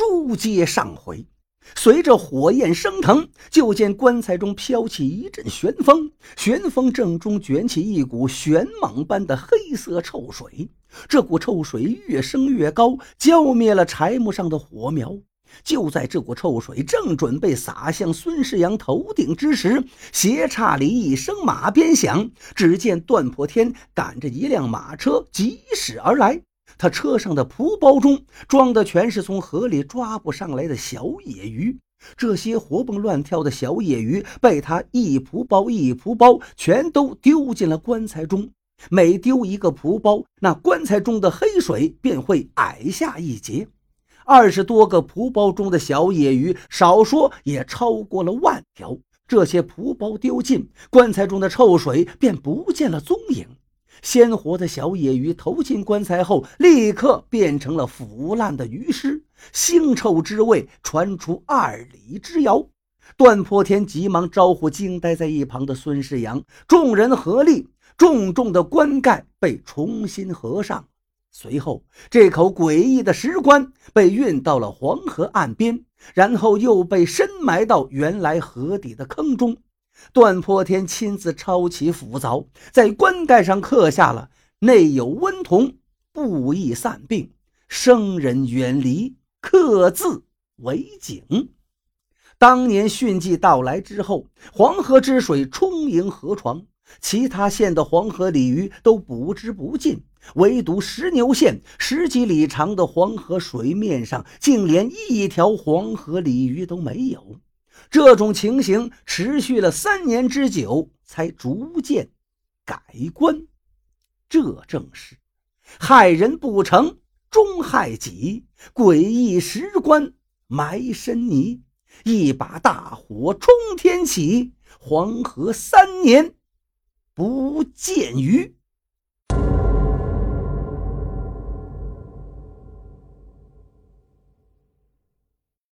书接上回。随着火焰升腾，就见棺材中飘起一阵旋风，旋风正中卷起一股旋蟒般的黑色臭水。这股臭水越升越高，浇灭了柴木上的火苗。就在这股臭水正准备洒向孙世阳头顶之时，斜岔里一声马鞭响，只见段破天赶着一辆马车疾驶而来。他车上的蒲包中装的全是从河里抓捕上来的小野鱼，这些活蹦乱跳的小野鱼被他一蒲包一蒲包全都丢进了棺材中。每丢一个蒲包，那棺材中的黑水便会矮下一截。二十多个蒲包中的小野鱼，少说也超过了万条。这些蒲包丢尽，棺材中的臭水便不见了踪影。鲜活的小野鱼投进棺材后，立刻变成了腐烂的鱼尸，腥臭之味传出二里之遥。段破天急忙招呼惊呆在一旁的孙世阳，众人合力，重重的棺盖被重新合上。随后，这口诡异的石棺被运到了黄河岸边，然后又被深埋到原来河底的坑中。段破天亲自抄起斧凿，在棺盖上刻下了“内有温童，不宜散病，生人远离，刻字为警”。当年汛季到来之后，黄河之水充盈河床，其他县的黄河鲤鱼都捕之不尽，唯独石牛县十几里长的黄河水面上，竟连一条黄河鲤鱼都没有。这种情形持续了三年之久，才逐渐改观。这正是害人不成，终害己。诡异石棺埋深泥，一把大火冲天起。黄河三年不见鱼。